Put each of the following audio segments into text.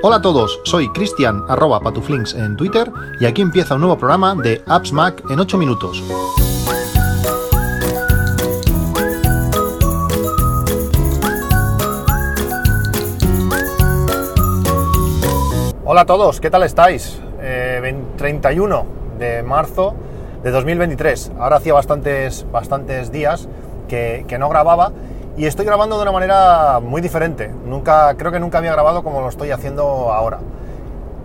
Hola a todos, soy Cristian arroba patuflinks en Twitter y aquí empieza un nuevo programa de Apps Mac en 8 minutos. Hola a todos, ¿qué tal estáis? Eh, 31 de marzo de 2023. Ahora hacía bastantes, bastantes días que no grababa y estoy grabando de una manera muy diferente. Nunca, creo que nunca había grabado como lo estoy haciendo ahora.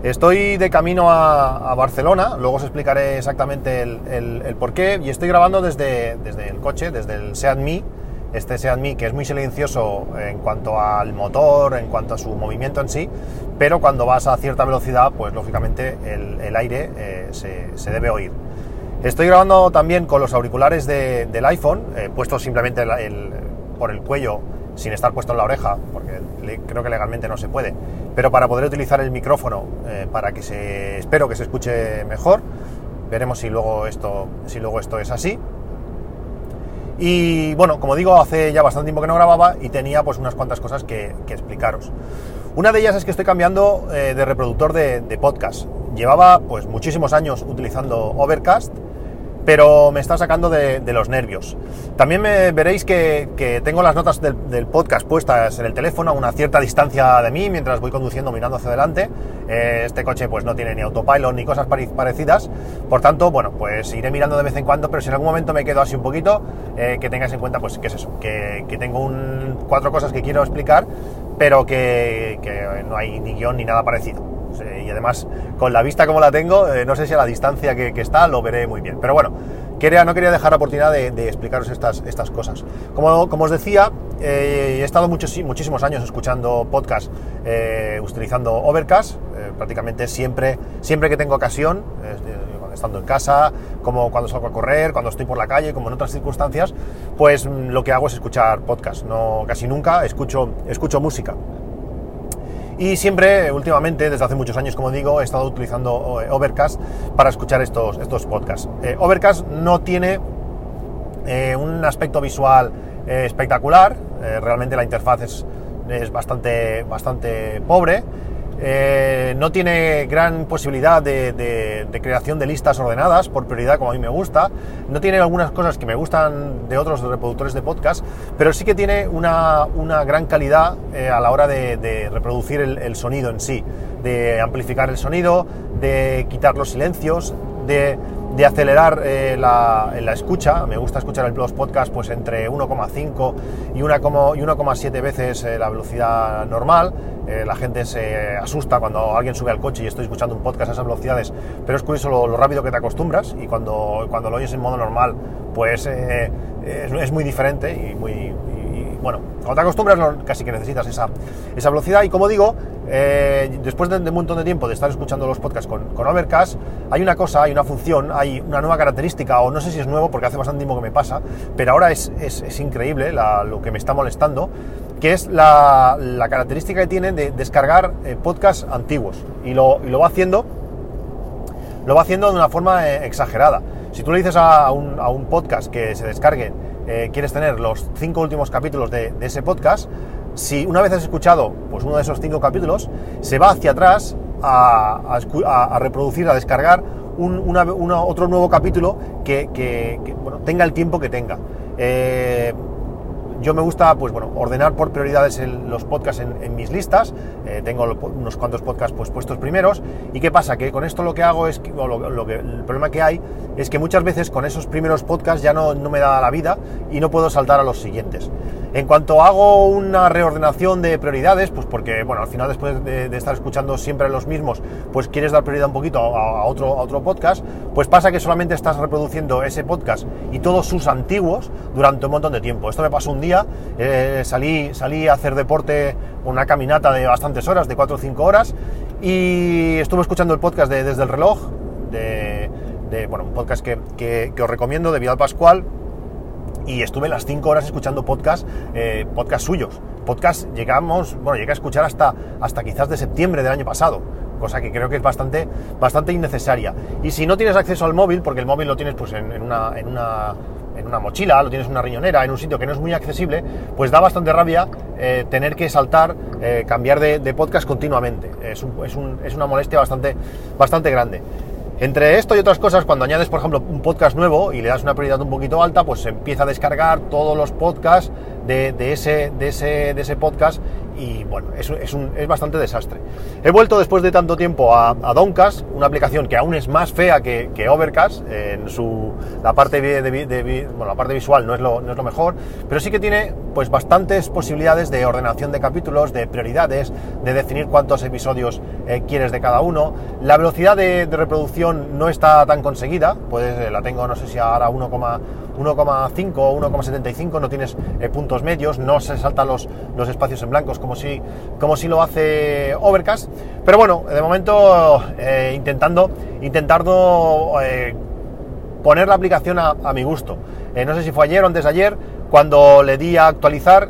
Estoy de camino a, Barcelona, luego os explicaré exactamente el, el, por qué, y estoy grabando desde, desde el coche, desde el Seat Mi, este Seat Mi que es muy silencioso en cuanto al motor, en cuanto a su movimiento en sí, pero cuando vas a cierta velocidad, pues lógicamente el, el aire eh, se, se, debe oír. Estoy grabando también con los auriculares de, del iPhone, eh, puestos simplemente el, por el cuello sin estar puesto en la oreja, porque creo que legalmente no se puede, pero para poder utilizar el micrófono eh, para que se, espero que se escuche mejor, veremos si luego esto, si luego esto es así. Y bueno, como digo, hace ya bastante tiempo que no grababa y tenía pues unas cuantas cosas que, explicaros. Una de ellas es que estoy cambiando eh, de reproductor de, de podcast. Llevaba pues muchísimos años utilizando Overcast pero me está sacando de, los nervios. También me veréis que, que tengo las notas del, podcast puestas en el teléfono a una cierta distancia de mí mientras voy conduciendo mirando hacia adelante. Eh, este coche pues no tiene ni autopilot ni cosas parecidas, por tanto, bueno, pues iré mirando de vez en cuando, pero si en algún momento me quedo así un poquito, eh, que tengáis en cuenta pues qué es eso, que, que tengo cuatro cosas que quiero explicar, pero que, que no hay ni guion ni nada parecido y además con la vista como la tengo, eh, no sé si a la distancia que, está lo veré muy bien. Pero bueno, quería, no quería dejar la oportunidad de, de explicaros estas, estas cosas. Como, como os decía, eh, he estado muchos, muchísimos años escuchando podcast eh, utilizando Overcast, prácticamente siempre, siempre que tengo ocasión, estando en casa, como cuando salgo a correr, cuando estoy por la calle, como en otras circunstancias, pues mm, lo que hago es escuchar podcast. No, casi nunca escucho, escucho música. Y siempre, últimamente, desde hace muchos años, como digo, he estado utilizando eh, Overcast para escuchar estos, estos podcasts. Eh, Overcast no tiene eh, un aspecto visual espectacular, realmente la interfaz es, es bastante, bastante pobre. Eh, no tiene gran posibilidad de, creación de listas ordenadas por prioridad como a mí me gusta. No tiene algunas cosas que me gustan de otros reproductores de podcast, pero sí que tiene una, gran calidad eh, a la hora de, reproducir el, sonido en sí, de amplificar el sonido, de quitar los silencios, de, acelerar eh, la, la, escucha. Me gusta escuchar los podcasts pues entre 1,5 y 1,7 veces eh, la velocidad normal. Eh, la gente se asusta cuando alguien sube al coche y estoy escuchando un podcast a esas velocidades, pero es curioso lo, lo rápido que te acostumbras y cuando, cuando lo oyes en modo normal, pues es, es, muy diferente y muy, bueno, cuando te acostumbras casi que necesitas esa, esa velocidad y como digo, eh, después de, un montón de tiempo de estar escuchando los podcasts con, Overcast, hay una cosa, hay una función, hay una nueva característica, o no sé si es nuevo porque hace bastante tiempo que me pasa, pero ahora es, es, increíble lo que me está molestando, que es la, característica que tiene de descargar eh, podcasts antiguos. Y lo, lo, va haciendo, lo va haciendo de una forma eh, exagerada. Si tú le dices a un, a un podcast que se descargue, eh, quieres tener los cinco últimos capítulos de, ese podcast, si una vez has escuchado pues uno de esos cinco capítulos, se va hacia atrás a, reproducir, a descargar un, otro nuevo capítulo que, tenga el tiempo que tenga. Eh, yo me gusta pues bueno ordenar por prioridades los podcasts en, mis listas. Eh, tengo unos cuantos podcasts pues puestos primeros. Y qué pasa que con esto lo que hago es que, lo, lo que, el problema que hay es que muchas veces con esos primeros podcasts ya no, no me da la vida y no puedo saltar a los siguientes. En cuanto hago una reordenación de prioridades, pues porque, bueno, al final después de, de estar escuchando siempre los mismos, pues quieres dar prioridad un poquito a, a, otro, a otro podcast, pues pasa que solamente estás reproduciendo ese podcast y todos sus antiguos durante un montón de tiempo. Esto me pasó un día, eh, salí, salí a hacer deporte, una caminata de bastantes horas, de 4 o 5 horas, y estuve escuchando el podcast de Desde el reloj, de, bueno, un podcast que, que, os recomiendo, de Vidal Pascual, y estuve las 5 horas escuchando podcast, eh, podcast suyos. Podcast llegamos, bueno, llegué a escuchar hasta, hasta quizás de septiembre del año pasado, cosa que creo que es bastante, bastante innecesaria. Y si no tienes acceso al móvil, porque el móvil lo tienes pues en una, en una en una mochila, lo tienes en una riñonera, en un sitio que no es muy accesible, pues da bastante rabia eh, tener que saltar, eh, cambiar de, podcast continuamente. Es, una molestia bastante, bastante grande. Entre esto y otras cosas, cuando añades, por ejemplo, un podcast nuevo y le das una prioridad un poquito alta, pues se empieza a descargar todos los podcasts de, ese, de, ese, de ese podcast y bueno, es, es, un, es, bastante desastre. He vuelto después de tanto tiempo a, Downcast, una aplicación que aún es más fea que, Overcast, en su, la, parte de, bueno, la parte visual no es, lo, no es lo mejor, pero sí que tiene pues bastantes posibilidades de ordenación de capítulos, de prioridades, de definir cuántos episodios eh, quieres de cada uno. La velocidad de, reproducción no está tan conseguida, pues eh, la tengo no sé si ahora 1, 1,5 o 1,75, no tienes eh, puntos medios, no se saltan los, los espacios en blancos como si, como si lo hace Overcast. Pero bueno, de momento eh, intentando, intentando eh, poner la aplicación a, mi gusto. no sé si fue ayer o antes de ayer, cuando le di a actualizar,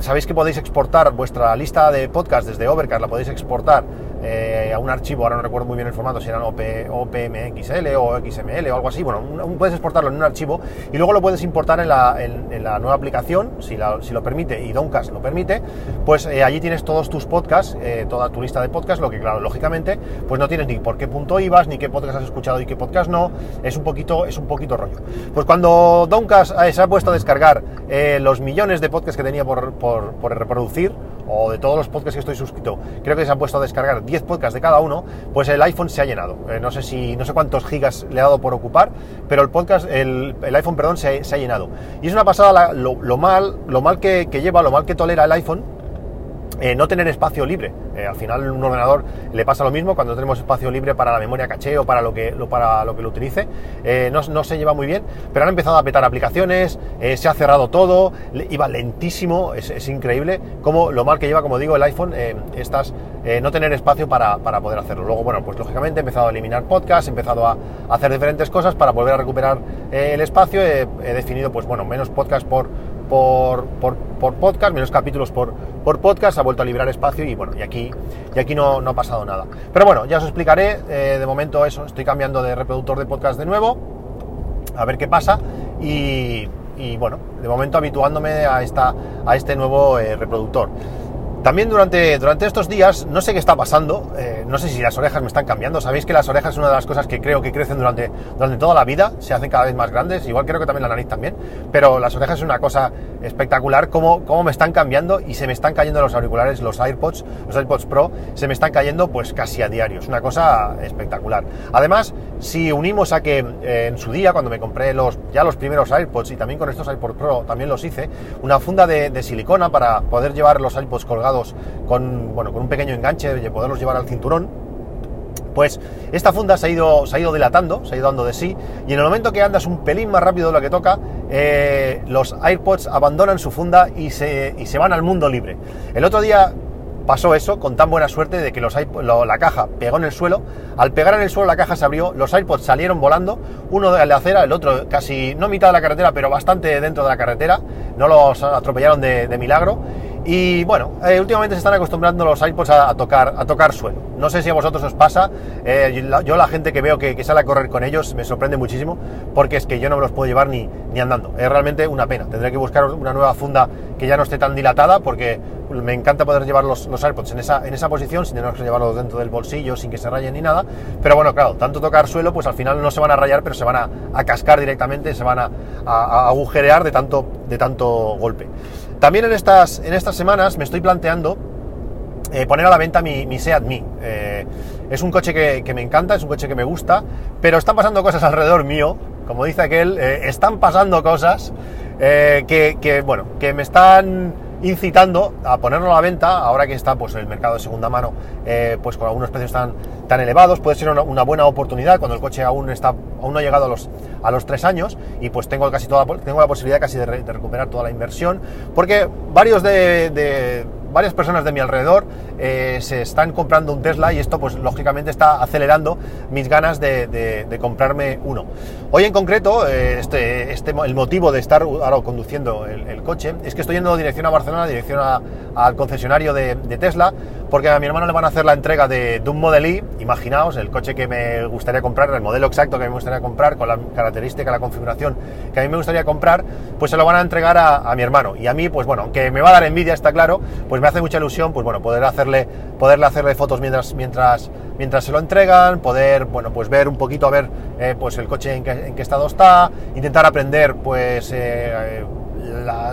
sabéis que podéis exportar vuestra lista de podcast desde Overcast, la podéis exportar eh, a un archivo, ahora no recuerdo muy bien el formato, si era OP, OPMXL o XML o algo así. Bueno, puedes exportarlo en un archivo y luego lo puedes importar en la, nueva aplicación, si, lo permite y Downcast lo permite, pues eh, allí tienes todos tus podcasts, eh, toda tu lista de podcasts, lo que claro, lógicamente, pues no tienes ni por qué punto ibas, ni qué podcast has escuchado y qué podcast no, es un poquito, es un poquito rollo. Pues cuando Downcast se ha puesto a descargar los millones de podcasts que tenía por reproducir, o de todos los podcasts que estoy suscrito, creo que se han puesto a descargar 10 podcasts de cada uno, pues el iPhone se ha llenado. Eh, no sé si, no sé cuántos gigas le ha dado por ocupar, pero el podcast, el, iPhone, perdón, se, ha llenado. Y es una pasada lo, mal, lo mal que, que lleva, lo mal que tolera el iPhone eh, no tener espacio libre. Eh, al final un ordenador le pasa lo mismo cuando tenemos espacio libre para la memoria caché o para lo que lo, para lo, que lo utilice. Eh, no, se lleva muy bien, pero han empezado a petar aplicaciones, se ha cerrado todo, iba lentísimo, es, increíble como lo mal que lleva, como digo, el iPhone, estas, no tener espacio para, para, poder hacerlo. Luego, bueno, pues lógicamente he empezado a eliminar podcasts, he empezado a, hacer diferentes cosas para volver a recuperar el espacio, he definido, pues bueno, menos podcasts por por, por, podcast, menos capítulos por, por podcast, ha vuelto a liberar espacio y bueno, y aquí, y aquí no, no ha pasado nada. Pero bueno, ya os explicaré, eh, de momento eso, estoy cambiando de reproductor de podcast de nuevo, a ver qué pasa y, bueno, de momento habituándome a, esta, a este nuevo eh, reproductor. También durante, durante estos días, no sé qué está pasando, eh, no sé si las orejas me están cambiando, sabéis que las orejas es una de las cosas que creo que crecen durante, durante toda la vida, se hacen cada vez más grandes, igual creo que también la nariz también, pero las orejas es una cosa espectacular, cómo, cómo me están cambiando y se me están cayendo los auriculares, los AirPods, los AirPods Pro, se me están cayendo pues casi a diario, es una cosa espectacular. Además, si unimos a que eh, en su día, cuando me compré los, ya los primeros AirPods y también con estos AirPods Pro también los hice, una funda de, de silicona para poder llevar los AirPods colgados con, bueno, con un pequeño enganche de poderlos llevar al cinturón, pues esta funda se ha, ido, se ha ido dilatando, se ha ido dando de sí, y en el momento que andas un pelín más rápido de lo que toca, eh, los AirPods abandonan su funda y se, y se van al mundo libre. El otro día pasó eso con tan buena suerte de que los la caja pegó en el suelo. Al pegar en el suelo la caja se abrió, los iPods salieron volando, uno de la acera, el otro casi no mitad de la carretera, pero bastante dentro de la carretera. No los atropellaron de milagro. Y bueno, eh, últimamente se están acostumbrando los iPods a, tocar, a tocar suelo. No sé si a vosotros os pasa. Eh, yo la gente que veo que, sale a correr con ellos me sorprende muchísimo porque es que yo no me los puedo llevar ni, ni andando. Es realmente una pena. Tendré que buscar una nueva funda que ya no esté tan dilatada porque me encanta poder llevar los, los AirPods en esa, en esa posición sin tener que llevarlos dentro del bolsillo, sin que se rayen ni nada. Pero bueno, claro, tanto tocar suelo, pues al final no se van a rayar, pero se van a, cascar directamente, se van a, a, agujerear de tanto, de tanto golpe. También en estas, en estas semanas me estoy planteando eh, poner a la venta mi, mi Seat Mii. Eh, es un coche que, me encanta, es un coche que me gusta, pero están pasando cosas alrededor mío, como dice aquel, eh, están pasando cosas que, bueno, que me están incitando a ponerlo a la venta, ahora que está pues, el mercado de segunda mano pues con algunos precios tan, tan elevados, puede ser una, buena oportunidad cuando el coche aún, está, aún no ha llegado a los, a los tres años y pues tengo, casi toda, tengo la posibilidad casi de, recuperar toda la inversión, porque varios de varias personas de mi alrededor eh, se están comprando un Tesla y esto pues lógicamente está acelerando mis ganas de, comprarme uno. Hoy en concreto, eh, este, este, el motivo de estar ahora conduciendo el, coche es que estoy yendo dirección a Barcelona, dirección al concesionario de, Tesla, porque a mi hermano le van a hacer la entrega de, un Model I, imaginaos, el coche que me gustaría comprar, el modelo exacto que me gustaría comprar, con la característica, la configuración que a mí me gustaría comprar, pues se lo van a entregar a, a mi hermano. Y a mí, pues bueno, aunque me va a dar envidia, está claro, pues me hace mucha ilusión, pues bueno, poder hacerle, poderle hacerle fotos mientras, mientras, mientras se lo entregan, poder, bueno, pues ver un poquito, a ver, eh, pues el coche en qué, estado está, intentar aprender, pues, eh,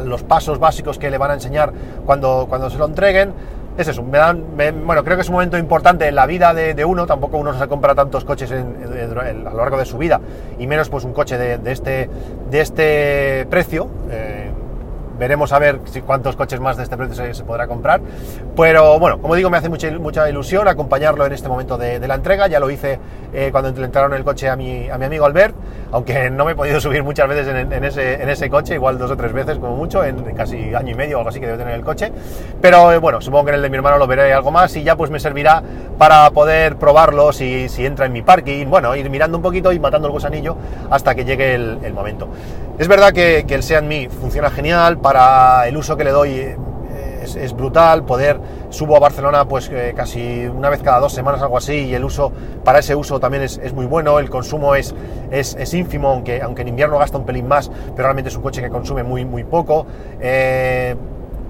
los pasos básicos que le van a enseñar cuando, cuando se lo entreguen. Es eso, me dan, bueno, creo que es un momento importante en la vida de, uno, tampoco uno se compra tantos coches a lo largo de su vida, y menos pues un coche de, este, de este precio. Eh, veremos a ver si cuántos coches más de este precio se, podrá comprar. Pero bueno, como digo, me hace mucha, mucha ilusión acompañarlo en este momento de, la entrega. Ya lo hice eh, cuando entraron el coche a mi, a mi amigo Albert, aunque no me he podido subir muchas veces en, ese, en ese coche, igual dos o tres veces como mucho, en, casi año y medio o algo así que debe tener el coche. Pero eh, bueno, supongo que en el de mi hermano lo veré algo más y ya pues me servirá para poder probarlo si, si entra en mi parking. Bueno, ir mirando un poquito y matando el gusanillo hasta que llegue el, el momento. Es verdad que, que el Seat Mi funciona genial, para el uso que le doy eh, es, brutal, poder, subo a Barcelona pues eh, casi una vez cada dos semanas, algo así, y el uso, para ese uso también es, muy bueno, el consumo es, es, ínfimo, aunque, aunque en invierno gasta un pelín más, pero realmente es un coche que consume muy, muy poco. Eh,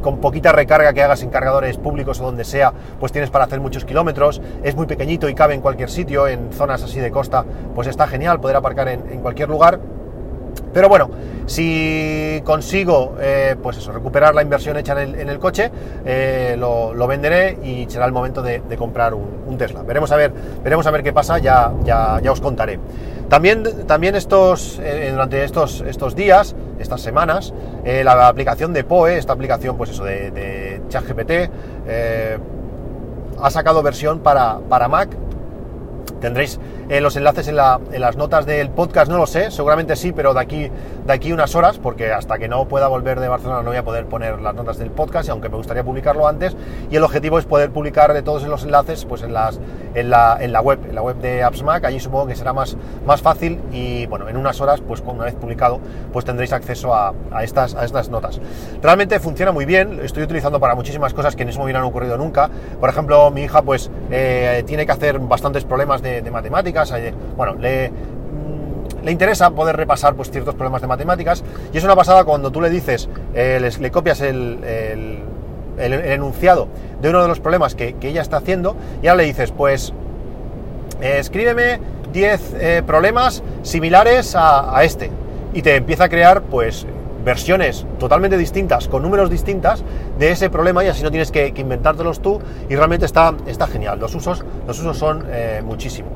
con poquita recarga que hagas en cargadores públicos o donde sea, pues tienes para hacer muchos kilómetros, es muy pequeñito y cabe en cualquier sitio, en zonas así de costa, pues está genial poder aparcar en, en cualquier lugar. Pero bueno, si consigo, eh, pues eso, recuperar la inversión hecha en el, coche, eh, lo, venderé y será el momento de, comprar un, Tesla. Veremos a ver, veremos a ver qué pasa, ya, ya, ya os contaré. También, también estos, eh, durante estos, estos días, estas semanas, la aplicación de POE, esta aplicación, pues eso, de, de ChatGPT, ha sacado versión para, para Mac Tendréis eh, los enlaces en, las notas del podcast, no lo sé, seguramente sí, pero de aquí, de aquí unas horas, porque hasta que no pueda volver de Barcelona no voy a poder poner las notas del podcast, y aunque me gustaría publicarlo antes, y el objetivo es poder publicar de todos los enlaces pues en, las, en, la, en la web, en la web de AppsMac, allí supongo que será más, más fácil y bueno, en unas horas, pues una vez publicado, pues tendréis acceso a, estas, a estas notas. Realmente funciona muy bien, estoy utilizando para muchísimas cosas que no se me hubieran ocurrido nunca. Por ejemplo, mi hija pues eh, tiene que hacer bastantes problemas de matemáticas, bueno, le, le interesa poder repasar pues, ciertos problemas de matemáticas y es una pasada cuando tú le dices, eh, le, copias el, el, enunciado de uno de los problemas que, ella está haciendo y ahora le dices, pues eh, escríbeme 10 eh, problemas similares a, este y te empieza a crear pues versiones totalmente distintas, con números distintas de ese problema y así no tienes que, inventártelos tú y realmente está, está genial. Los usos, los usos son muchísimo.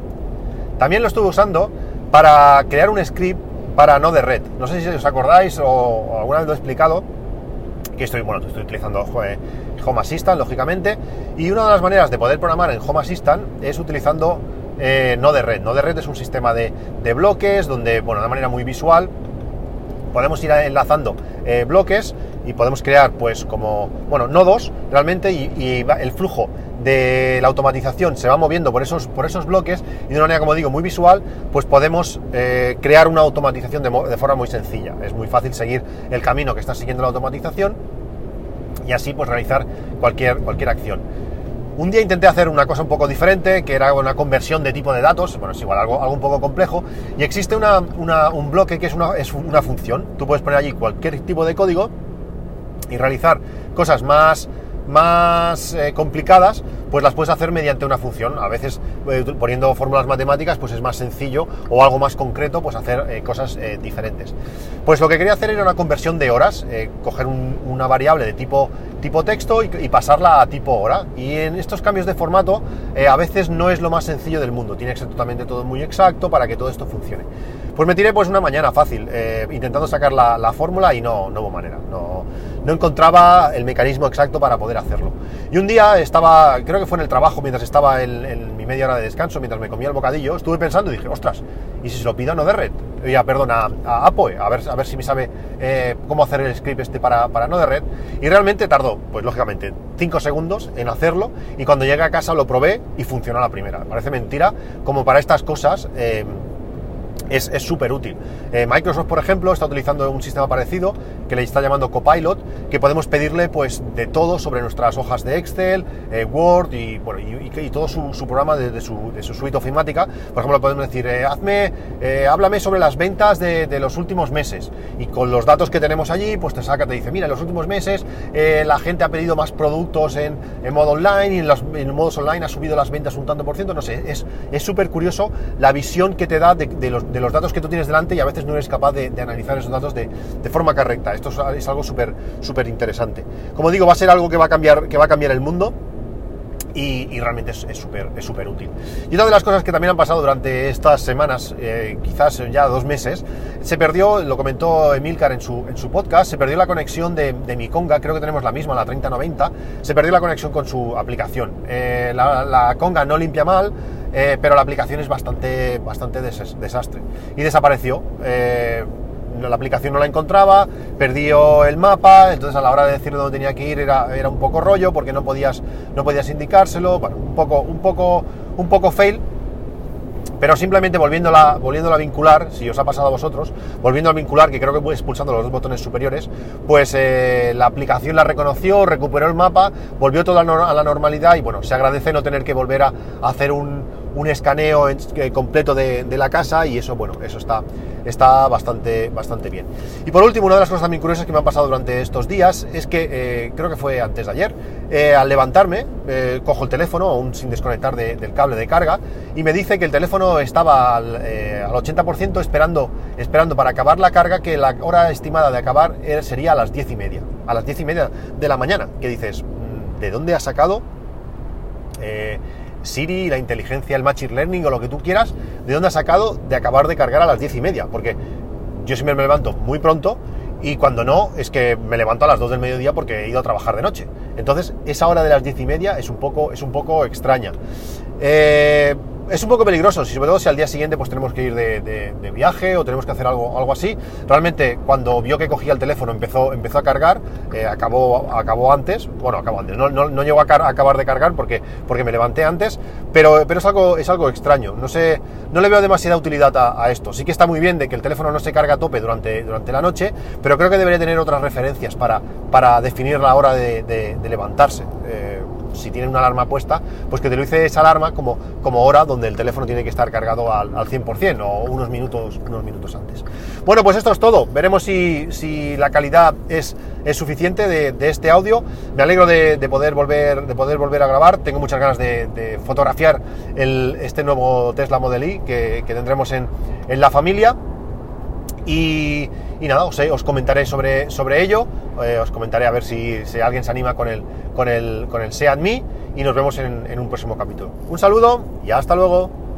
También lo estuve usando para crear un script para no de red. No sé si os acordáis o, alguna vez lo he explicado, que estoy, bueno, estoy utilizando Home Assistant, lógicamente, y una de las maneras de poder programar en Home Assistant es utilizando eh, no de red. No de red es un sistema de, bloques donde, bueno, de manera muy visual, podemos ir enlazando eh, bloques y podemos crear pues como, bueno, nodos realmente y, el flujo de la automatización se va moviendo por esos, por esos bloques y de una manera, como digo, muy visual, pues podemos eh, crear una automatización de, forma muy sencilla. Es muy fácil seguir el camino que está siguiendo la automatización y así pues realizar cualquier, cualquier acción. Un día intenté hacer una cosa un poco diferente, que era una conversión de tipo de datos, bueno, es igual, algo, algo un poco complejo, y existe un bloque que es una, es una función. Tú puedes poner allí cualquier tipo de código y realizar cosas más más eh, complicadas, pues las puedes hacer mediante una función. A veces eh, poniendo fórmulas matemáticas, pues es más sencillo o algo más concreto, pues hacer eh, cosas diferentes. Pues lo que quería hacer era una conversión de horas, coger una variable de tipo, tipo texto y, pasarla a tipo hora. Y en estos cambios de formato a veces no es lo más sencillo del mundo, tiene que ser totalmente todo muy exacto para que todo esto funcione. Pues me tiré pues una mañana fácil, eh, intentando sacar la, fórmula y no, no hubo manera, no, no encontraba el mecanismo exacto para poder hacerlo. Y un día estaba, creo que fue en el trabajo, mientras estaba en, mi media hora de descanso, mientras me comía el bocadillo, estuve pensando y dije, ostras, ¿y si se lo pido a NoDerred? Ya, perdón, a, a Apoe, a ver, a ver si me sabe eh, cómo hacer el script este para, para NoDerred. Y realmente tardó, pues lógicamente, 5 segundos en hacerlo y cuando llegué a casa lo probé y funcionó la primera. Parece mentira, como para estas cosas... Eh, es súper útil. Eh, Microsoft, por ejemplo, está utilizando un sistema parecido que le está llamando Copilot, que podemos pedirle pues de todo sobre nuestras hojas de Excel, eh, Word y, bueno, y, todo su, programa de, su, de, su, suite ofimática. Por ejemplo, podemos decir, eh, hazme, háblame sobre las ventas de, los últimos meses. Y con los datos que tenemos allí, pues te saca, te dice, mira, en los últimos meses la gente ha pedido más productos en, modo online y en los en modos online ha subido las ventas un tanto por ciento. No sé, es súper curioso la visión que te da de, los los datos que tú tienes delante y a veces no eres capaz de, analizar esos datos de, forma correcta. Esto es, algo súper súper interesante. Como digo, va a ser algo que va a cambiar, que va a cambiar el mundo. Y, realmente es súper es súper útil. Y otra de las cosas que también han pasado durante estas semanas, eh, quizás ya dos meses, se perdió, lo comentó Emilcar en su, en su podcast, se perdió la conexión de, mi Conga, creo que tenemos la misma, la 3090, se perdió la conexión con su aplicación. Eh, la, la Conga no limpia mal, eh, pero la aplicación es bastante, bastante desastre. Y desapareció. Eh, la aplicación no la encontraba, perdió el mapa, entonces a la hora de decir dónde tenía que ir era, era un poco rollo porque no podías, no podías indicárselo, bueno, un poco, un poco, un poco fail, pero simplemente volviéndola, volviéndola a vincular, si os ha pasado a vosotros, volviendo a vincular, que creo que expulsando los dos botones superiores, pues eh, la aplicación la reconoció, recuperó el mapa, volvió todo a la normalidad y bueno, se agradece no tener que volver a hacer un, un escaneo eh, completo de, la casa y eso, bueno, eso está, está bastante, bastante bien. Y por último, una de las cosas también curiosas que me han pasado durante estos días es que, eh, creo que fue antes de ayer, eh, al levantarme, cojo el teléfono, aún sin desconectar del cable de carga, y me dice que el teléfono estaba al, al 80% esperando, esperando para acabar la carga, que la hora estimada de acabar sería a las 10 y media, a las 10 y media de la mañana, que dices, mm, ¿de dónde ha sacado? Siri, la inteligencia, el Machine Learning o lo que tú quieras, ¿de dónde ha sacado de acabar de cargar a las diez y media? Porque yo siempre me levanto muy pronto y cuando no, es que me levanto a las 2 del mediodía porque he ido a trabajar de noche. Entonces, esa hora de las diez y media es un poco, es un poco extraña. Eh, es un poco peligroso, sobre todo si al día siguiente pues tenemos que ir de, viaje o tenemos que hacer algo, algo así. Realmente cuando vio que cogía el teléfono empezó, empezó a cargar, eh, acabó, acabó antes, bueno, acabó antes, no, no, llegó a, acabar de cargar porque, porque me levanté antes, pero, pero es, algo, es algo extraño, no sé, no le veo demasiada utilidad a, esto. Sí que está muy bien de que el teléfono no se carga a tope durante, durante la noche, pero creo que debería tener otras referencias para, para definir la hora de, levantarse. Eh, si tiene una alarma puesta, pues que te lo hice esa alarma como, como hora donde el teléfono tiene que estar cargado al, 100% o unos minutos, unos minutos antes. Bueno, pues esto es todo. Veremos si, la calidad es, es suficiente de, este audio. Me alegro de, poder volver, de poder volver a grabar. Tengo muchas ganas de, fotografiar este nuevo Tesla Model Y que, tendremos en, la familia. Y, nada, os, comentaré sobre, sobre ello, eh, os comentaré a ver si, alguien se anima con el, con el, con el Me y nos vemos en un próximo capítulo. Un saludo y hasta luego.